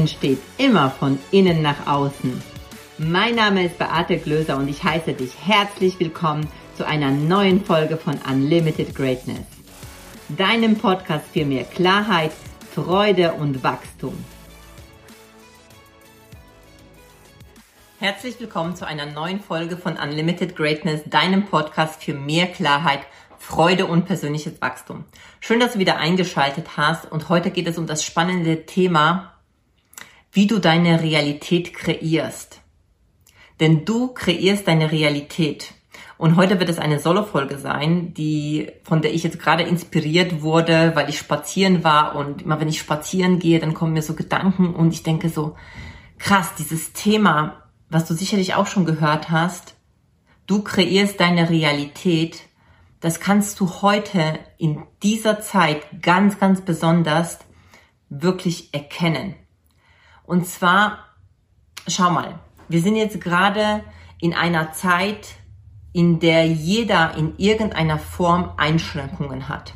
Entsteht immer von innen nach außen. Mein Name ist Beate Glöser und ich heiße dich herzlich willkommen zu einer neuen Folge von Unlimited Greatness. Deinem Podcast für mehr Klarheit, Freude und Wachstum. Herzlich willkommen zu einer neuen Folge von Unlimited Greatness, deinem Podcast für mehr Klarheit, Freude und persönliches Wachstum. Schön, dass du wieder eingeschaltet hast und heute geht es um das spannende Thema, wie du deine Realität kreierst. Denn du kreierst deine Realität. Und heute wird es eine Solo-Folge sein, die, von der ich jetzt gerade inspiriert wurde, weil ich spazieren war und immer wenn ich spazieren gehe, dann kommen mir so Gedanken und ich denke so, krass, dieses Thema, was du sicherlich auch schon gehört hast, du kreierst deine Realität das kannst du heute in dieser Zeit ganz, ganz besonders wirklich erkennen. Und zwar, schau mal, wir sind jetzt gerade in einer Zeit, in der jeder in irgendeiner Form Einschränkungen hat.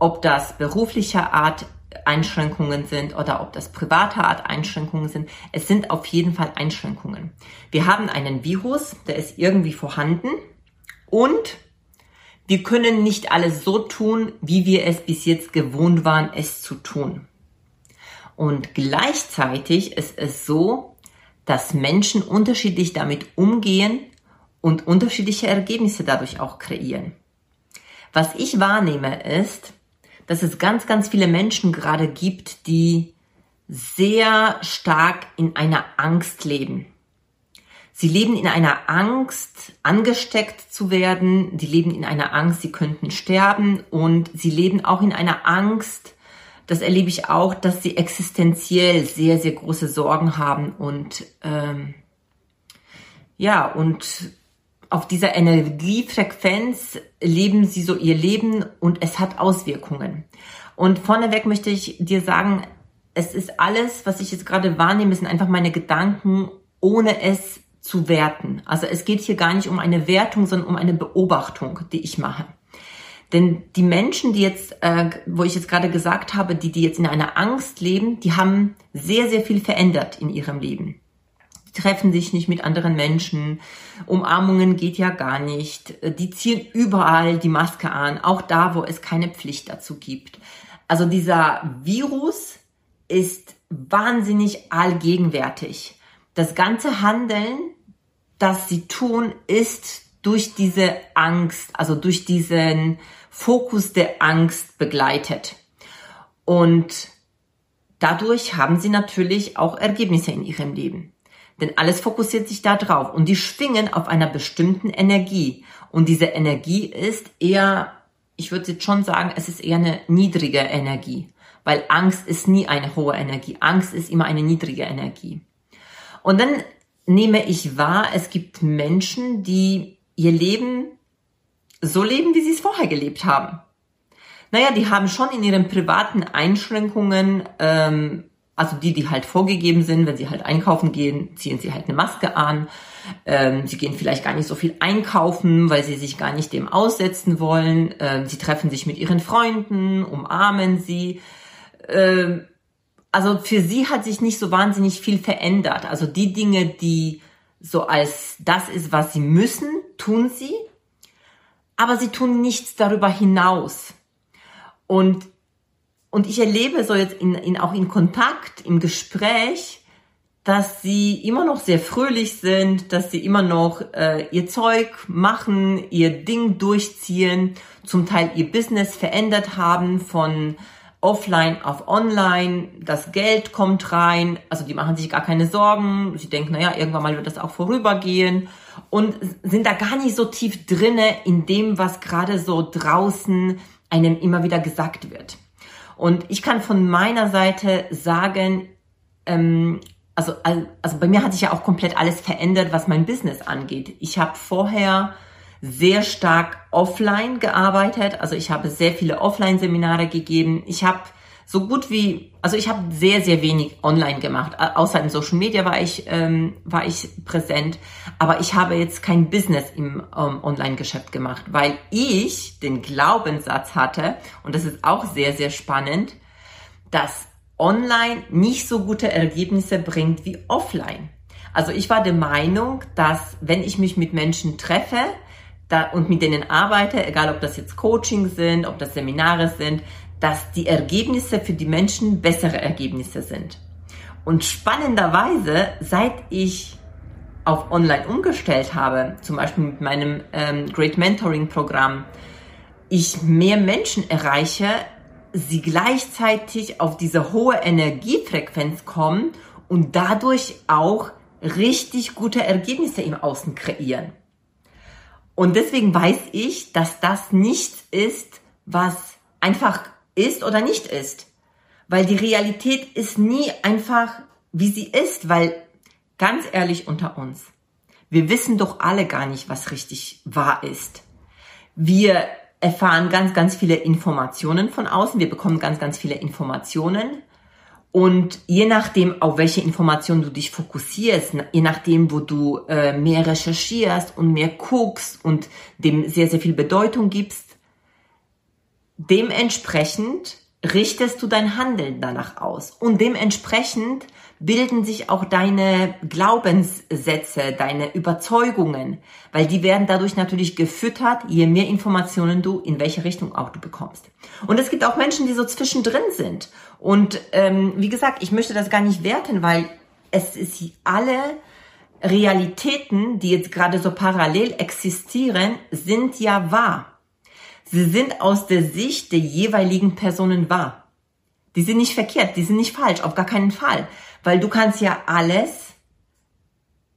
Ob das beruflicher Art Einschränkungen sind oder ob das privater Art Einschränkungen sind. Es sind auf jeden Fall Einschränkungen. Wir haben einen Virus, der ist irgendwie vorhanden und wir können nicht alles so tun, wie wir es bis jetzt gewohnt waren, es zu tun. Und gleichzeitig ist es so, dass Menschen unterschiedlich damit umgehen und unterschiedliche Ergebnisse dadurch auch kreieren. Was ich wahrnehme ist, dass es ganz, ganz viele Menschen gerade gibt, die sehr stark in einer Angst leben. Sie leben in einer Angst, angesteckt zu werden. Sie leben in einer Angst, sie könnten sterben. Und sie leben auch in einer Angst, das erlebe ich auch, dass sie existenziell sehr, sehr große Sorgen haben. Und ähm, ja, und auf dieser Energiefrequenz leben sie so ihr Leben und es hat Auswirkungen. Und vorneweg möchte ich dir sagen, es ist alles, was ich jetzt gerade wahrnehme, sind einfach meine Gedanken, ohne es zu werten. Also es geht hier gar nicht um eine Wertung, sondern um eine Beobachtung, die ich mache. Denn die Menschen, die jetzt, äh, wo ich jetzt gerade gesagt habe, die, die jetzt in einer Angst leben, die haben sehr, sehr viel verändert in ihrem Leben. Die treffen sich nicht mit anderen Menschen, Umarmungen geht ja gar nicht, die ziehen überall die Maske an, auch da, wo es keine Pflicht dazu gibt. Also dieser Virus ist wahnsinnig allgegenwärtig. Das ganze Handeln das sie tun, ist durch diese Angst, also durch diesen Fokus der Angst begleitet. Und dadurch haben sie natürlich auch Ergebnisse in ihrem Leben. Denn alles fokussiert sich da drauf und die schwingen auf einer bestimmten Energie. Und diese Energie ist eher, ich würde jetzt schon sagen, es ist eher eine niedrige Energie. Weil Angst ist nie eine hohe Energie. Angst ist immer eine niedrige Energie. Und dann nehme ich wahr, es gibt Menschen, die ihr Leben so leben, wie sie es vorher gelebt haben. Naja, die haben schon in ihren privaten Einschränkungen, ähm, also die, die halt vorgegeben sind, wenn sie halt einkaufen gehen, ziehen sie halt eine Maske an. Ähm, sie gehen vielleicht gar nicht so viel einkaufen, weil sie sich gar nicht dem aussetzen wollen. Ähm, sie treffen sich mit ihren Freunden, umarmen sie. Ähm, also für sie hat sich nicht so wahnsinnig viel verändert. Also die Dinge, die so als das ist, was sie müssen, tun sie, aber sie tun nichts darüber hinaus. Und, und ich erlebe so jetzt in, in, auch in Kontakt, im Gespräch, dass sie immer noch sehr fröhlich sind, dass sie immer noch äh, ihr Zeug machen, ihr Ding durchziehen, zum Teil ihr Business verändert haben von offline auf online, das Geld kommt rein, also die machen sich gar keine Sorgen, sie denken, naja, irgendwann mal wird das auch vorübergehen und sind da gar nicht so tief drinne in dem, was gerade so draußen einem immer wieder gesagt wird. Und ich kann von meiner Seite sagen, ähm, also, also bei mir hat sich ja auch komplett alles verändert, was mein Business angeht. Ich habe vorher sehr stark offline gearbeitet. Also ich habe sehr viele Offline-Seminare gegeben. Ich habe so gut wie, also ich habe sehr, sehr wenig online gemacht. Außer im Social Media war ich, ähm, war ich präsent. Aber ich habe jetzt kein Business im ähm, Online-Geschäft gemacht, weil ich den Glaubenssatz hatte, und das ist auch sehr, sehr spannend, dass online nicht so gute Ergebnisse bringt wie offline. Also ich war der Meinung, dass wenn ich mich mit Menschen treffe da, und mit denen arbeite, egal ob das jetzt Coaching sind, ob das Seminare sind, dass die Ergebnisse für die Menschen bessere Ergebnisse sind. Und spannenderweise, seit ich auf Online umgestellt habe, zum Beispiel mit meinem ähm, Great Mentoring Programm, ich mehr Menschen erreiche, sie gleichzeitig auf diese hohe Energiefrequenz kommen und dadurch auch richtig gute Ergebnisse im Außen kreieren. Und deswegen weiß ich, dass das nichts ist, was einfach ist oder nicht ist. Weil die Realität ist nie einfach, wie sie ist, weil ganz ehrlich unter uns, wir wissen doch alle gar nicht, was richtig wahr ist. Wir erfahren ganz, ganz viele Informationen von außen. Wir bekommen ganz, ganz viele Informationen. Und je nachdem, auf welche Informationen du dich fokussierst, je nachdem, wo du äh, mehr recherchierst und mehr guckst und dem sehr, sehr viel Bedeutung gibst, dementsprechend richtest du dein Handeln danach aus. Und dementsprechend bilden sich auch deine Glaubenssätze, deine Überzeugungen, weil die werden dadurch natürlich gefüttert, je mehr Informationen du in welche Richtung auch du bekommst. Und es gibt auch Menschen, die so zwischendrin sind. Und ähm, wie gesagt, ich möchte das gar nicht werten, weil es ist alle Realitäten, die jetzt gerade so parallel existieren, sind ja wahr. Sie sind aus der Sicht der jeweiligen Personen wahr. Die sind nicht verkehrt, die sind nicht falsch, auf gar keinen Fall. Weil du kannst ja alles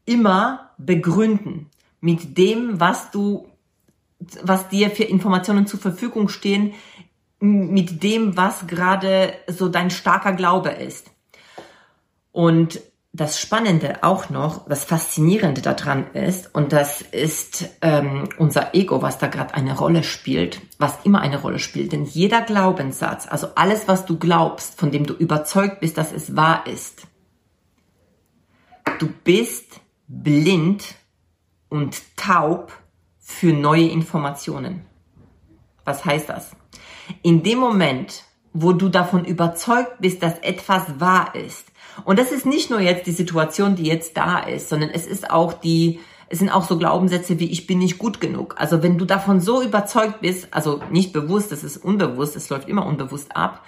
immer begründen mit dem, was du, was dir für Informationen zur Verfügung stehen, mit dem, was gerade so dein starker Glaube ist. Und das Spannende auch noch, das Faszinierende daran ist, und das ist ähm, unser Ego, was da gerade eine Rolle spielt, was immer eine Rolle spielt. Denn jeder Glaubenssatz, also alles, was du glaubst, von dem du überzeugt bist, dass es wahr ist, du bist blind und taub für neue Informationen. Was heißt das? In dem Moment, wo du davon überzeugt bist, dass etwas wahr ist, und das ist nicht nur jetzt die Situation, die jetzt da ist, sondern es ist auch die, es sind auch so Glaubenssätze wie ich bin nicht gut genug. Also wenn du davon so überzeugt bist, also nicht bewusst, das ist unbewusst, es läuft immer unbewusst ab,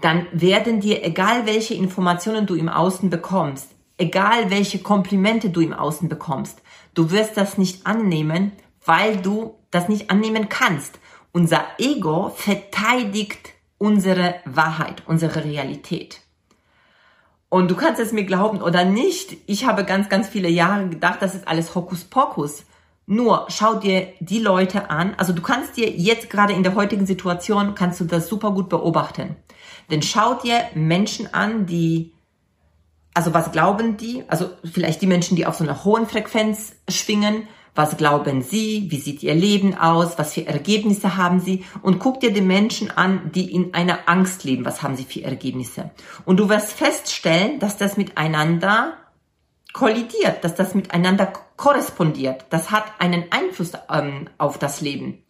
dann werden dir, egal welche Informationen du im Außen bekommst, egal welche Komplimente du im Außen bekommst, du wirst das nicht annehmen, weil du das nicht annehmen kannst. Unser Ego verteidigt unsere Wahrheit, unsere Realität. Und du kannst es mir glauben oder nicht. Ich habe ganz, ganz viele Jahre gedacht, das ist alles Hokuspokus. Nur schau dir die Leute an. Also du kannst dir jetzt gerade in der heutigen Situation, kannst du das super gut beobachten. Denn schau dir Menschen an, die, also was glauben die? Also vielleicht die Menschen, die auf so einer hohen Frequenz schwingen was glauben Sie? Wie sieht Ihr Leben aus? Was für Ergebnisse haben Sie? Und guck dir die Menschen an, die in einer Angst leben. Was haben sie für Ergebnisse? Und du wirst feststellen, dass das miteinander kollidiert, dass das miteinander korrespondiert. Das hat einen Einfluss ähm, auf das Leben.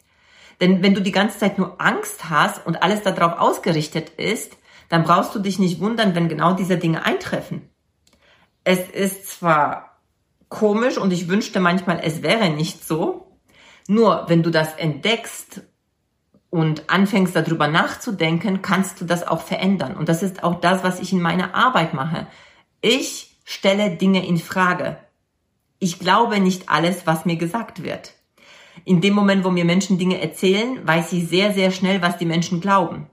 Denn wenn du die ganze Zeit nur Angst hast und alles darauf ausgerichtet ist, dann brauchst du dich nicht wundern, wenn genau diese Dinge eintreffen. Es ist zwar komisch und ich wünschte manchmal, es wäre nicht so. Nur wenn du das entdeckst und anfängst darüber nachzudenken, kannst du das auch verändern. Und das ist auch das, was ich in meiner Arbeit mache. Ich stelle Dinge in Frage. Ich glaube nicht alles, was mir gesagt wird. In dem Moment, wo mir Menschen Dinge erzählen, weiß ich sehr, sehr schnell, was die Menschen glauben.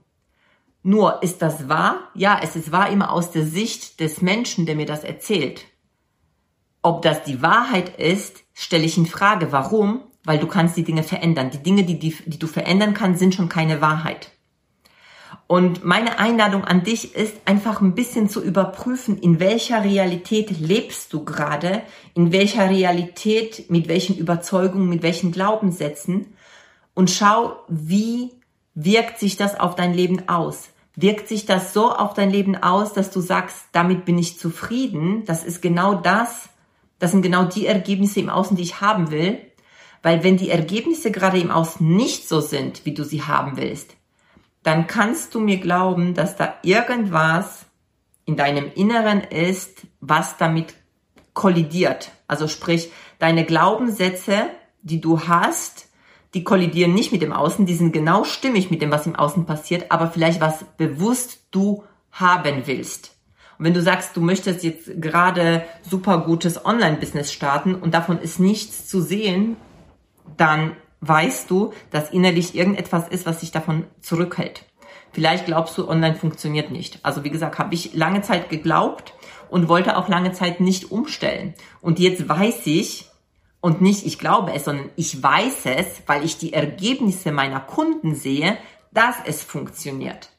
Nur, ist das wahr? Ja, es ist wahr immer aus der Sicht des Menschen, der mir das erzählt. Ob das die Wahrheit ist, stelle ich in Frage. Warum? Weil du kannst die Dinge verändern. Die Dinge, die, die, die du verändern kannst, sind schon keine Wahrheit. Und meine Einladung an dich ist einfach ein bisschen zu überprüfen, in welcher Realität lebst du gerade, in welcher Realität, mit welchen Überzeugungen, mit welchen Glaubenssätzen und schau, wie wirkt sich das auf dein Leben aus. Wirkt sich das so auf dein Leben aus, dass du sagst, damit bin ich zufrieden, das ist genau das, das sind genau die Ergebnisse im Außen, die ich haben will. Weil wenn die Ergebnisse gerade im Außen nicht so sind, wie du sie haben willst, dann kannst du mir glauben, dass da irgendwas in deinem Inneren ist, was damit kollidiert. Also sprich, deine Glaubenssätze, die du hast, die kollidieren nicht mit dem Außen, die sind genau stimmig mit dem, was im Außen passiert, aber vielleicht was bewusst du haben willst. Und wenn du sagst, du möchtest jetzt gerade super gutes Online-Business starten und davon ist nichts zu sehen, dann weißt du, dass innerlich irgendetwas ist, was dich davon zurückhält. Vielleicht glaubst du, online funktioniert nicht. Also wie gesagt, habe ich lange Zeit geglaubt und wollte auch lange Zeit nicht umstellen. Und jetzt weiß ich, und nicht ich glaube es, sondern ich weiß es, weil ich die Ergebnisse meiner Kunden sehe, dass es funktioniert.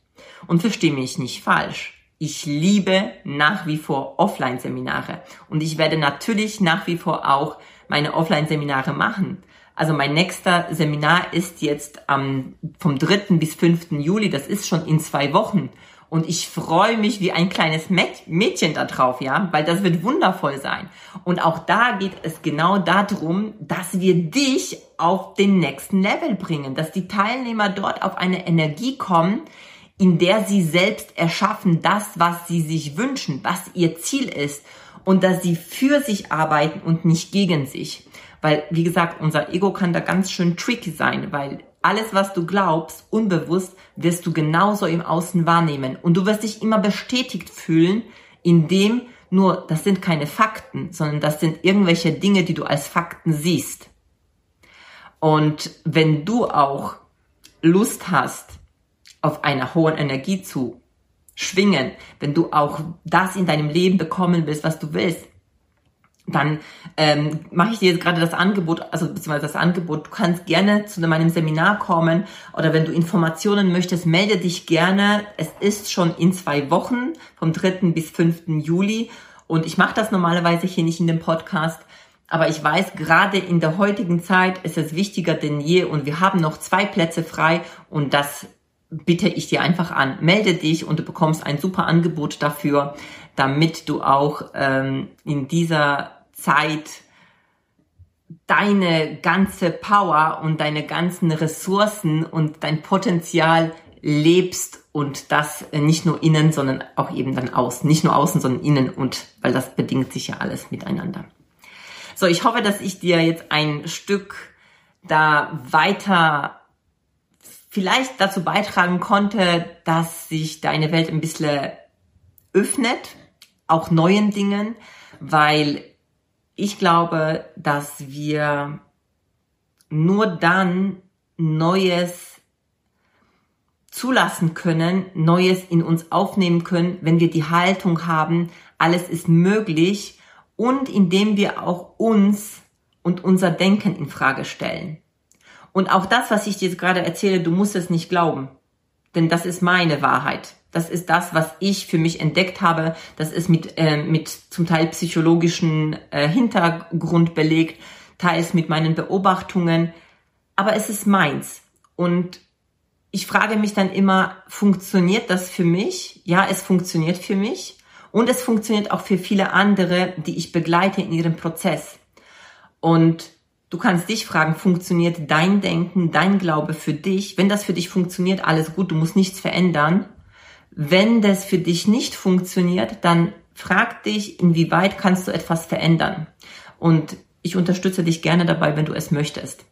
Und verstehe mich nicht falsch. Ich liebe nach wie vor Offline-Seminare und ich werde natürlich nach wie vor auch meine Offline-Seminare machen. Also mein nächster Seminar ist jetzt ähm, vom 3. bis 5. Juli, das ist schon in zwei Wochen. Und ich freue mich wie ein kleines Mädchen da drauf, ja, weil das wird wundervoll sein. Und auch da geht es genau darum, dass wir dich auf den nächsten Level bringen, dass die Teilnehmer dort auf eine Energie kommen, in der sie selbst erschaffen das, was sie sich wünschen, was ihr Ziel ist und dass sie für sich arbeiten und nicht gegen sich. Weil, wie gesagt, unser Ego kann da ganz schön tricky sein, weil alles, was du glaubst, unbewusst, wirst du genauso im Außen wahrnehmen. Und du wirst dich immer bestätigt fühlen, indem nur, das sind keine Fakten, sondern das sind irgendwelche Dinge, die du als Fakten siehst. Und wenn du auch Lust hast, auf einer hohen Energie zu schwingen, wenn du auch das in deinem Leben bekommen willst, was du willst, dann ähm, mache ich dir jetzt gerade das Angebot, also beziehungsweise das Angebot, du kannst gerne zu meinem Seminar kommen oder wenn du Informationen möchtest, melde dich gerne. Es ist schon in zwei Wochen, vom 3. bis 5. Juli und ich mache das normalerweise hier nicht in dem Podcast, aber ich weiß, gerade in der heutigen Zeit ist es wichtiger denn je und wir haben noch zwei Plätze frei und das bitte ich dir einfach an. Melde dich und du bekommst ein super Angebot dafür damit du auch ähm, in dieser Zeit deine ganze Power und deine ganzen Ressourcen und dein Potenzial lebst und das nicht nur innen, sondern auch eben dann außen. Nicht nur außen, sondern innen und, weil das bedingt sich ja alles miteinander. So, ich hoffe, dass ich dir jetzt ein Stück da weiter vielleicht dazu beitragen konnte, dass sich deine Welt ein bisschen öffnet auch neuen Dingen, weil ich glaube, dass wir nur dann Neues zulassen können, Neues in uns aufnehmen können, wenn wir die Haltung haben, alles ist möglich und indem wir auch uns und unser Denken in Frage stellen. Und auch das, was ich dir jetzt gerade erzähle, du musst es nicht glauben, denn das ist meine Wahrheit. Das ist das, was ich für mich entdeckt habe. Das ist mit, äh, mit zum Teil psychologischen äh, Hintergrund belegt, teils mit meinen Beobachtungen. Aber es ist meins. Und ich frage mich dann immer, funktioniert das für mich? Ja, es funktioniert für mich. Und es funktioniert auch für viele andere, die ich begleite in ihrem Prozess. Und du kannst dich fragen, funktioniert dein Denken, dein Glaube für dich? Wenn das für dich funktioniert, alles gut, du musst nichts verändern. Wenn das für dich nicht funktioniert, dann frag dich, inwieweit kannst du etwas verändern. Und ich unterstütze dich gerne dabei, wenn du es möchtest.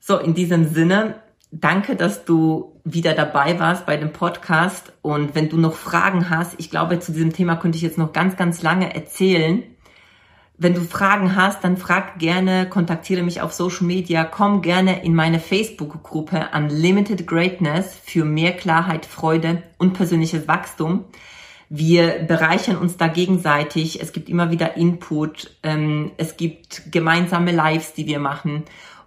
So, in diesem Sinne, danke, dass du wieder dabei warst bei dem Podcast. Und wenn du noch Fragen hast, ich glaube, zu diesem Thema könnte ich jetzt noch ganz, ganz lange erzählen. Wenn du Fragen hast, dann frag gerne, kontaktiere mich auf Social Media, komm gerne in meine Facebook-Gruppe Unlimited Greatness für mehr Klarheit, Freude und persönliches Wachstum. Wir bereichern uns da gegenseitig. Es gibt immer wieder Input. Ähm, es gibt gemeinsame Lives, die wir machen.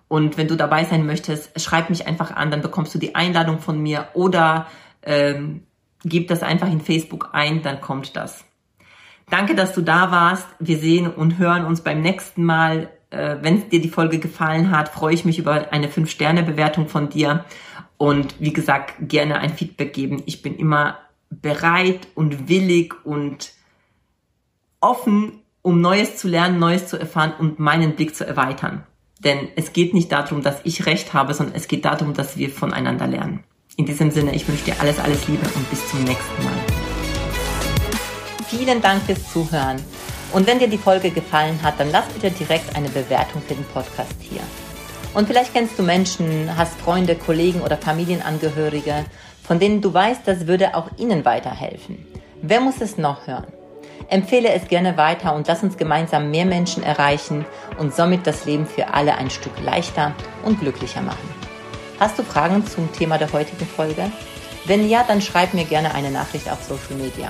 Und wenn du dabei sein möchtest, schreib mich einfach an, dann bekommst du die Einladung von mir oder ähm, gib das einfach in Facebook ein, dann kommt das. Danke, dass du da warst. Wir sehen und hören uns beim nächsten Mal. Äh, Wenn dir die Folge gefallen hat, freue ich mich über eine 5-Sterne-Bewertung von dir. Und wie gesagt, gerne ein Feedback geben. Ich bin immer bereit und willig und offen, um Neues zu lernen, Neues zu erfahren und meinen Blick zu erweitern. Denn es geht nicht darum, dass ich recht habe, sondern es geht darum, dass wir voneinander lernen. In diesem Sinne, ich wünsche dir alles, alles Liebe und bis zum nächsten Mal. Vielen Dank fürs Zuhören. Und wenn dir die Folge gefallen hat, dann lass bitte direkt eine Bewertung für den Podcast hier. Und vielleicht kennst du Menschen, hast Freunde, Kollegen oder Familienangehörige, von denen du weißt, das würde auch ihnen weiterhelfen. Wer muss es noch hören? Empfehle es gerne weiter und lass uns gemeinsam mehr Menschen erreichen und somit das Leben für alle ein Stück leichter und glücklicher machen. Hast du Fragen zum Thema der heutigen Folge? Wenn ja, dann schreib mir gerne eine Nachricht auf Social Media.